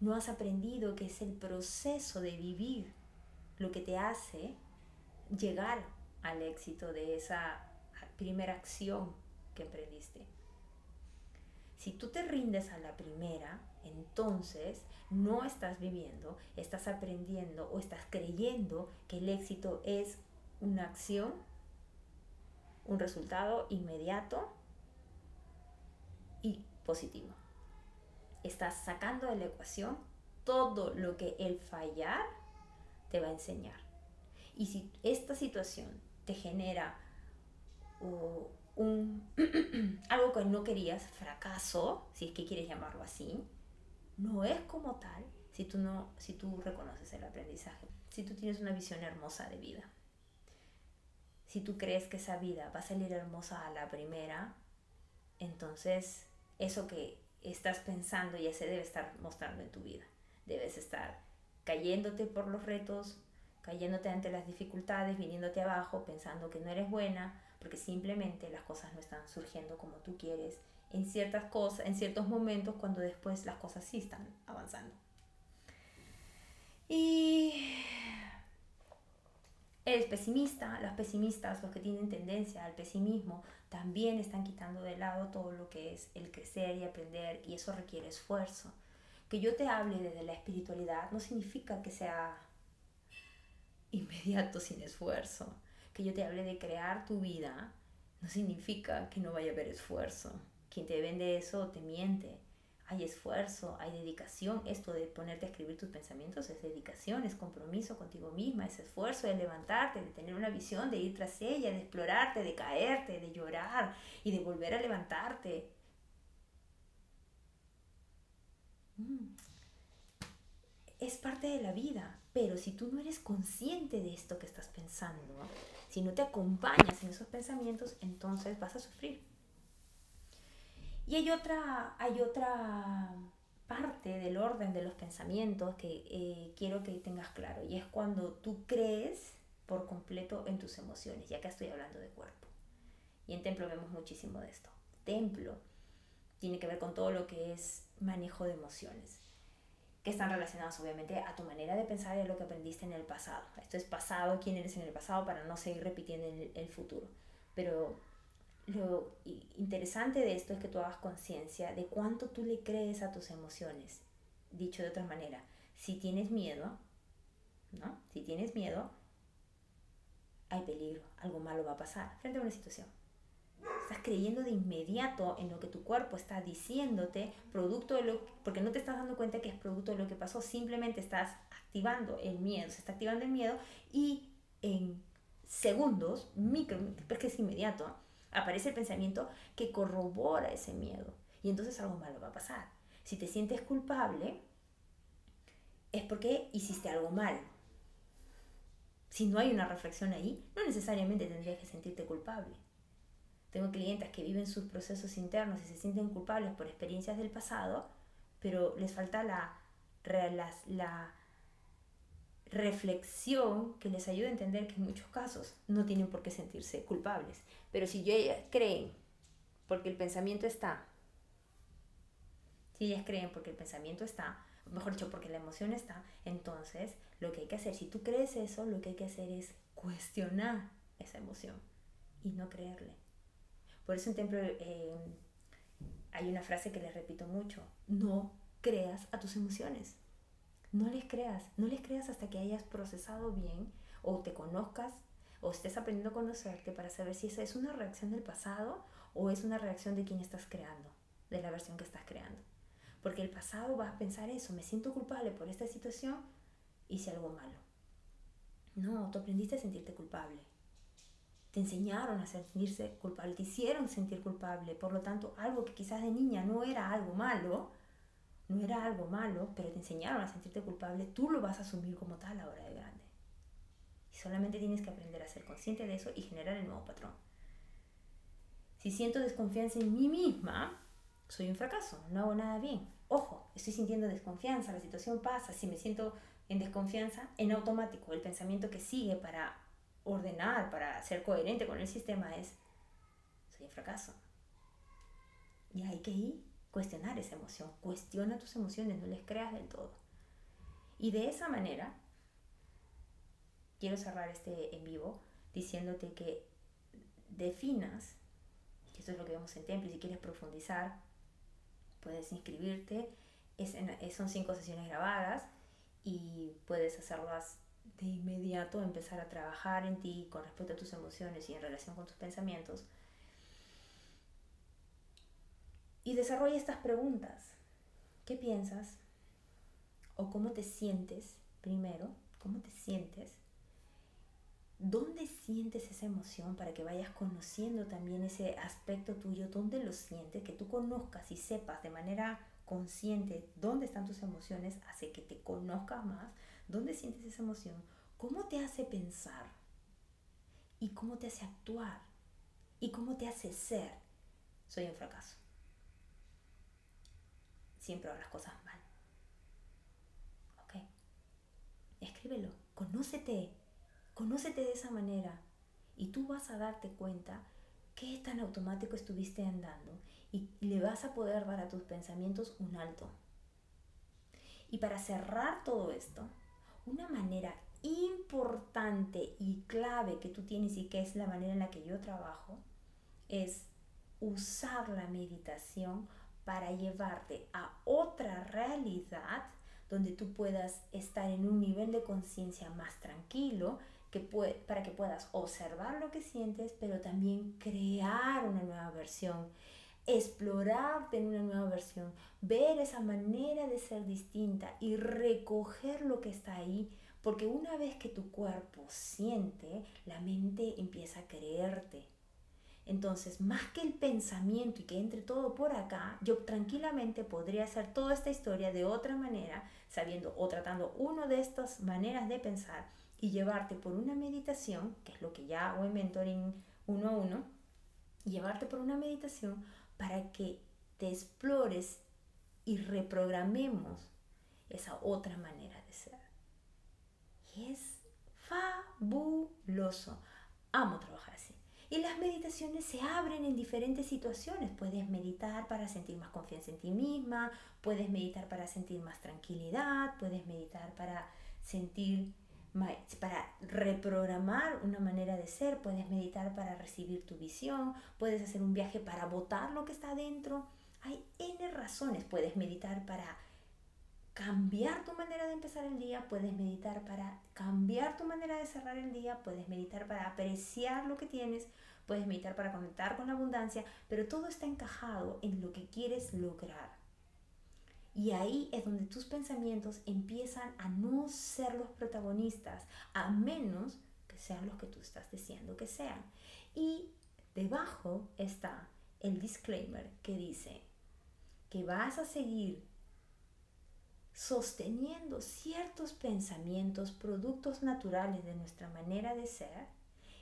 No has aprendido que es el proceso de vivir lo que te hace llegar al éxito de esa primera acción que emprendiste. Si tú te rindes a la primera, entonces no estás viviendo, estás aprendiendo o estás creyendo que el éxito es una acción, un resultado inmediato y positivo. Estás sacando de la ecuación todo lo que el fallar te va a enseñar. Y si esta situación te genera un, algo que no querías, fracaso, si es que quieres llamarlo así, no es como tal si tú, no, si tú reconoces el aprendizaje, si tú tienes una visión hermosa de vida. Si tú crees que esa vida va a salir hermosa a la primera, entonces eso que estás pensando ya se debe estar mostrando en tu vida. Debes estar cayéndote por los retos, cayéndote ante las dificultades, viniéndote abajo, pensando que no eres buena, porque simplemente las cosas no están surgiendo como tú quieres en ciertas cosas, en ciertos momentos cuando después las cosas sí están avanzando. Y eres pesimista, los pesimistas, los que tienen tendencia al pesimismo, también están quitando de lado todo lo que es el crecer y aprender y eso requiere esfuerzo. Que yo te hable desde la espiritualidad no significa que sea inmediato sin esfuerzo. Que yo te hable de crear tu vida no significa que no vaya a haber esfuerzo. Quien te vende eso te miente. Hay esfuerzo, hay dedicación. Esto de ponerte a escribir tus pensamientos es dedicación, es compromiso contigo misma, es esfuerzo de levantarte, de tener una visión, de ir tras ella, de explorarte, de caerte, de llorar y de volver a levantarte. Mm. Es parte de la vida, pero si tú no eres consciente de esto que estás pensando, si no te acompañas en esos pensamientos, entonces vas a sufrir. Y hay otra, hay otra parte del orden de los pensamientos que eh, quiero que tengas claro, y es cuando tú crees por completo en tus emociones, ya que estoy hablando de cuerpo. Y en templo vemos muchísimo de esto. Templo tiene que ver con todo lo que es manejo de emociones, que están relacionados obviamente a tu manera de pensar y a lo que aprendiste en el pasado. Esto es pasado, quién eres en el pasado, para no seguir repitiendo el, el futuro. Pero lo interesante de esto es que tú hagas conciencia de cuánto tú le crees a tus emociones. Dicho de otra manera, si tienes miedo, ¿no? Si tienes miedo, hay peligro, algo malo va a pasar frente a una situación. Estás creyendo de inmediato en lo que tu cuerpo está diciéndote, producto de lo porque no te estás dando cuenta que es producto de lo que pasó, simplemente estás activando el miedo, se está activando el miedo y en segundos, micro, porque es inmediato, aparece el pensamiento que corrobora ese miedo. Y entonces algo malo va a pasar. Si te sientes culpable, es porque hiciste algo mal. Si no hay una reflexión ahí, no necesariamente tendrías que sentirte culpable. Tengo clientes que viven sus procesos internos y se sienten culpables por experiencias del pasado, pero les falta la, la, la reflexión que les ayude a entender que en muchos casos no tienen por qué sentirse culpables. Pero si ellas creen, porque el pensamiento está, si ellas creen porque el pensamiento está, mejor dicho, porque la emoción está, entonces lo que hay que hacer, si tú crees eso, lo que hay que hacer es cuestionar esa emoción y no creerle. Por eso en Templo eh, hay una frase que les repito mucho, no creas a tus emociones. No les creas, no les creas hasta que hayas procesado bien o te conozcas o estés aprendiendo a conocerte para saber si esa es una reacción del pasado o es una reacción de quien estás creando, de la versión que estás creando. Porque el pasado va a pensar eso, me siento culpable por esta situación, hice algo malo. No, tú aprendiste a sentirte culpable. Te enseñaron a sentirse culpable, te hicieron sentir culpable. Por lo tanto, algo que quizás de niña no era algo malo, no era algo malo, pero te enseñaron a sentirte culpable, tú lo vas a asumir como tal ahora de grande. Y solamente tienes que aprender a ser consciente de eso y generar el nuevo patrón. Si siento desconfianza en mí misma, soy un fracaso, no hago nada bien. Ojo, estoy sintiendo desconfianza, la situación pasa, si me siento en desconfianza, en automático el pensamiento que sigue para ordenar, para ser coherente con el sistema es, soy un fracaso. Y hay que ir cuestionar esa emoción. Cuestiona tus emociones, no les creas del todo. Y de esa manera, quiero cerrar este en vivo diciéndote que definas, que esto es lo que vemos en Temple, si quieres profundizar, puedes inscribirte. Es son cinco sesiones grabadas y puedes hacerlas de inmediato, empezar a trabajar en ti con respecto a tus emociones y en relación con tus pensamientos y desarrolla estas preguntas. ¿Qué piensas? ¿O cómo te sientes primero? ¿Cómo te sientes? ¿Dónde sientes esa emoción para que vayas conociendo también ese aspecto tuyo? ¿Dónde lo sientes? Que tú conozcas y sepas de manera consciente dónde están tus emociones hace que te conozcas más. ¿Dónde sientes esa emoción? ¿Cómo te hace pensar? ¿Y cómo te hace actuar? ¿Y cómo te hace ser? Soy un fracaso siempre hago las cosas mal. ¿Ok? Escríbelo, conócete, conócete de esa manera y tú vas a darte cuenta qué tan automático estuviste andando y le vas a poder dar a tus pensamientos un alto. Y para cerrar todo esto, una manera importante y clave que tú tienes y que es la manera en la que yo trabajo es usar la meditación para llevarte a otra realidad donde tú puedas estar en un nivel de conciencia más tranquilo, que para que puedas observar lo que sientes, pero también crear una nueva versión, explorarte en una nueva versión, ver esa manera de ser distinta y recoger lo que está ahí, porque una vez que tu cuerpo siente, la mente empieza a creerte. Entonces, más que el pensamiento y que entre todo por acá, yo tranquilamente podría hacer toda esta historia de otra manera, sabiendo o tratando una de estas maneras de pensar y llevarte por una meditación, que es lo que ya hago en mentoring uno a uno, llevarte por una meditación para que te explores y reprogramemos esa otra manera de ser. Y es fabuloso. Amo trabajar. Y las meditaciones se abren en diferentes situaciones. Puedes meditar para sentir más confianza en ti misma, puedes meditar para sentir más tranquilidad, puedes meditar para sentir para reprogramar una manera de ser, puedes meditar para recibir tu visión, puedes hacer un viaje para votar lo que está dentro. Hay N razones. Puedes meditar para cambiar tu manera de empezar el día, puedes meditar para cambiar tu manera de cerrar el día, puedes meditar para apreciar lo que tienes, puedes meditar para conectar con la abundancia, pero todo está encajado en lo que quieres lograr. Y ahí es donde tus pensamientos empiezan a no ser los protagonistas, a menos que sean los que tú estás diciendo que sean. Y debajo está el disclaimer que dice que vas a seguir sosteniendo ciertos pensamientos, productos naturales de nuestra manera de ser,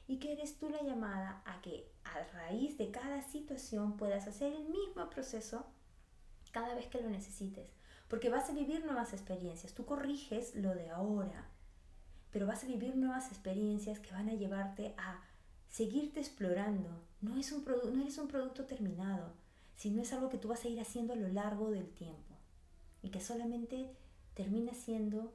y que eres tú la llamada a que a raíz de cada situación puedas hacer el mismo proceso cada vez que lo necesites, porque vas a vivir nuevas experiencias, tú corriges lo de ahora, pero vas a vivir nuevas experiencias que van a llevarte a seguirte explorando. No, es un no eres un producto terminado, sino es algo que tú vas a ir haciendo a lo largo del tiempo y que solamente termina siendo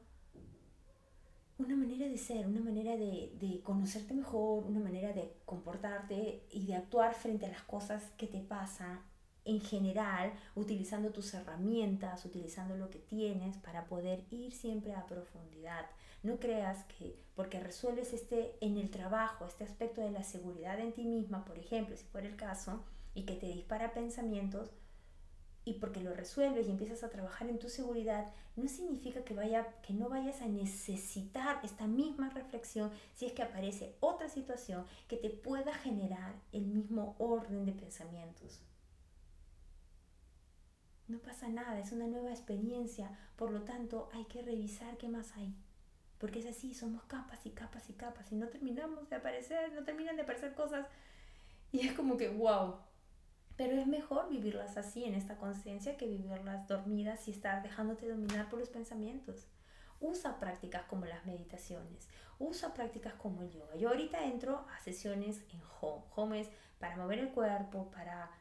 una manera de ser, una manera de, de, conocerte mejor, una manera de comportarte y de actuar frente a las cosas que te pasan en general, utilizando tus herramientas, utilizando lo que tienes para poder ir siempre a profundidad. No creas que porque resuelves este en el trabajo, este aspecto de la seguridad en ti misma, por ejemplo, si fuera el caso, y que te dispara pensamientos, y porque lo resuelves y empiezas a trabajar en tu seguridad, no significa que, vaya, que no vayas a necesitar esta misma reflexión si es que aparece otra situación que te pueda generar el mismo orden de pensamientos. No pasa nada, es una nueva experiencia, por lo tanto hay que revisar qué más hay. Porque es así, somos capas y capas y capas y no terminamos de aparecer, no terminan de aparecer cosas. Y es como que, wow. Pero es mejor vivirlas así, en esta conciencia, que vivirlas dormidas y estar dejándote dominar por los pensamientos. Usa prácticas como las meditaciones, usa prácticas como el yoga. Yo ahorita entro a sesiones en home. Home es para mover el cuerpo, para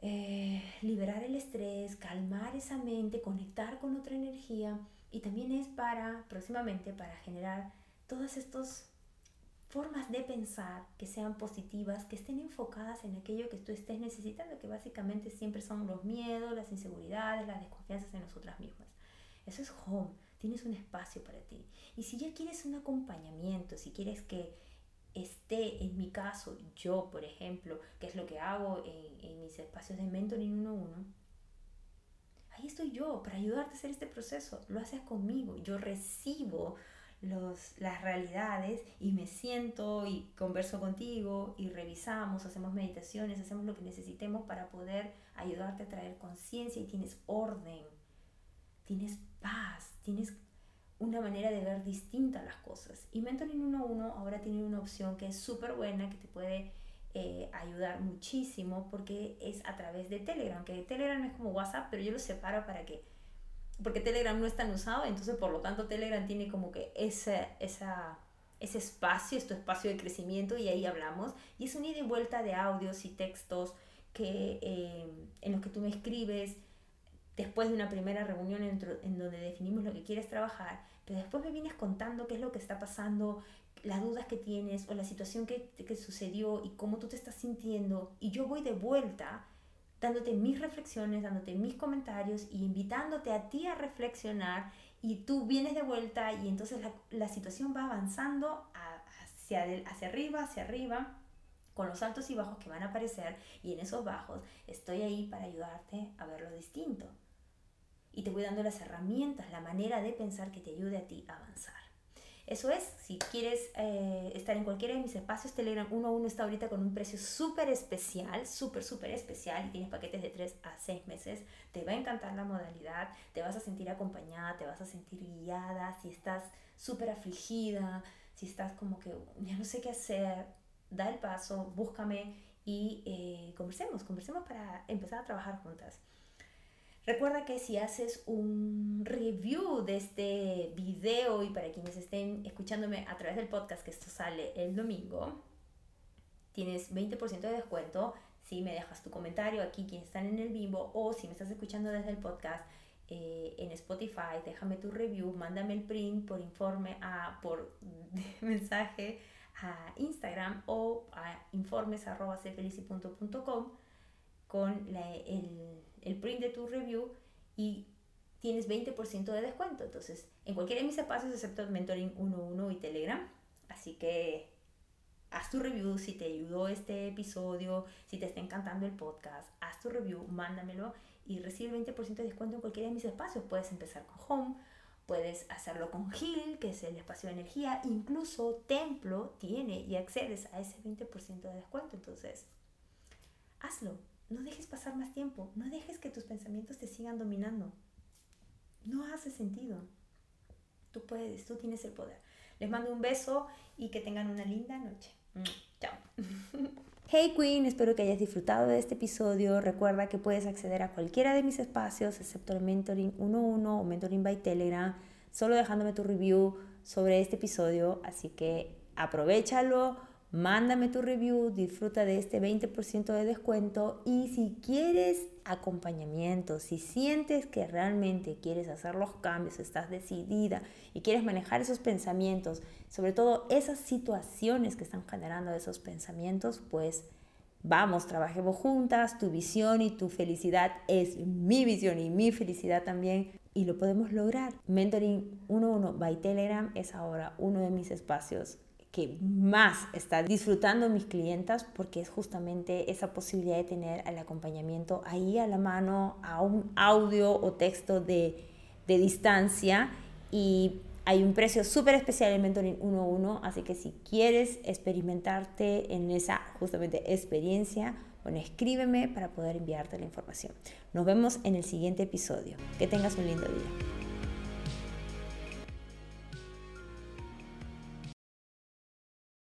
eh, liberar el estrés, calmar esa mente, conectar con otra energía y también es para, próximamente, para generar todas estas formas de pensar que sean positivas, que estén enfocadas en aquello que tú estés necesitando, que básicamente siempre son los miedos, las inseguridades, las desconfianzas en nosotras mismas. Eso es home, tienes un espacio para ti. Y si ya quieres un acompañamiento, si quieres que esté, en mi caso, yo, por ejemplo, que es lo que hago en, en mis espacios de mentoring uno a uno, ahí estoy yo para ayudarte a hacer este proceso. Lo haces conmigo. Yo recibo los, las realidades y me siento y converso contigo y revisamos, hacemos meditaciones, hacemos lo que necesitemos para poder ayudarte a traer conciencia y tienes orden, tienes paz, tienes una manera de ver distinta las cosas. Y Mentoring 1.1 ahora tiene una opción que es súper buena, que te puede eh, ayudar muchísimo porque es a través de Telegram, que Telegram es como WhatsApp, pero yo lo separo para que, porque Telegram no es tan usado, entonces por lo tanto Telegram tiene como que ese, esa, ese espacio, este espacio de crecimiento y ahí hablamos. Y es un ida y vuelta de audios y textos que, eh, en los que tú me escribes después de una primera reunión en, donde definimos lo que quieres trabajar, pero después me vienes contando qué es lo que está pasando, las dudas que tienes o la situación que, que sucedió y cómo tú te estás sintiendo y yo voy de vuelta dándote mis reflexiones, dándote mis comentarios y invitándote a ti a reflexionar y tú vienes de vuelta y entonces la, la situación va avanzando hacia, hacia arriba, hacia arriba con los altos y bajos que van a aparecer y en esos bajos estoy ahí para ayudarte a ver lo distinto. Y te voy dando las herramientas, la manera de pensar que te ayude a ti a avanzar. Eso es, si quieres eh, estar en cualquiera de mis espacios, Telegram 1 está ahorita con un precio súper especial, súper, súper especial y tienes paquetes de 3 a 6 meses. Te va a encantar la modalidad, te vas a sentir acompañada, te vas a sentir guiada. Si estás súper afligida, si estás como que ya no sé qué hacer, da el paso, búscame y eh, conversemos, conversemos para empezar a trabajar juntas. Recuerda que si haces un review de este video y para quienes estén escuchándome a través del podcast, que esto sale el domingo, tienes 20% de descuento si me dejas tu comentario aquí quienes están en el vivo o si me estás escuchando desde el podcast eh, en Spotify, déjame tu review, mándame el print por informe a, por mensaje a Instagram o a informes.cfelici.com con el, el print de tu review y tienes 20% de descuento. Entonces, en cualquiera de mis espacios, excepto Mentoring 11 y Telegram. Así que haz tu review si te ayudó este episodio, si te está encantando el podcast, haz tu review, mándamelo y recibe 20% de descuento en cualquiera de mis espacios. Puedes empezar con Home, puedes hacerlo con Heal, que es el espacio de energía, incluso Templo tiene y accedes a ese 20% de descuento. Entonces, hazlo. No dejes pasar más tiempo, no dejes que tus pensamientos te sigan dominando. No hace sentido. Tú puedes, tú tienes el poder. Les mando un beso y que tengan una linda noche. Mm, chao. Hey Queen, espero que hayas disfrutado de este episodio. Recuerda que puedes acceder a cualquiera de mis espacios, excepto el Mentoring 11 o Mentoring by Telegram, solo dejándome tu review sobre este episodio. Así que aprovechalo, mándame tu review, disfruta de este 20% de descuento y si quieres acompañamiento, si sientes que realmente quieres hacer los cambios, estás decidida y quieres manejar esos pensamientos, sobre todo esas situaciones que están generando esos pensamientos, pues vamos, trabajemos juntas, tu visión y tu felicidad es mi visión y mi felicidad también y lo podemos lograr. Mentoring 11 by Telegram es ahora uno de mis espacios que más está disfrutando mis clientas porque es justamente esa posibilidad de tener el acompañamiento ahí a la mano, a un audio o texto de, de distancia y hay un precio súper especial en Mentoring 1.1, así que si quieres experimentarte en esa justamente experiencia, bueno, escríbeme para poder enviarte la información. Nos vemos en el siguiente episodio. Que tengas un lindo día.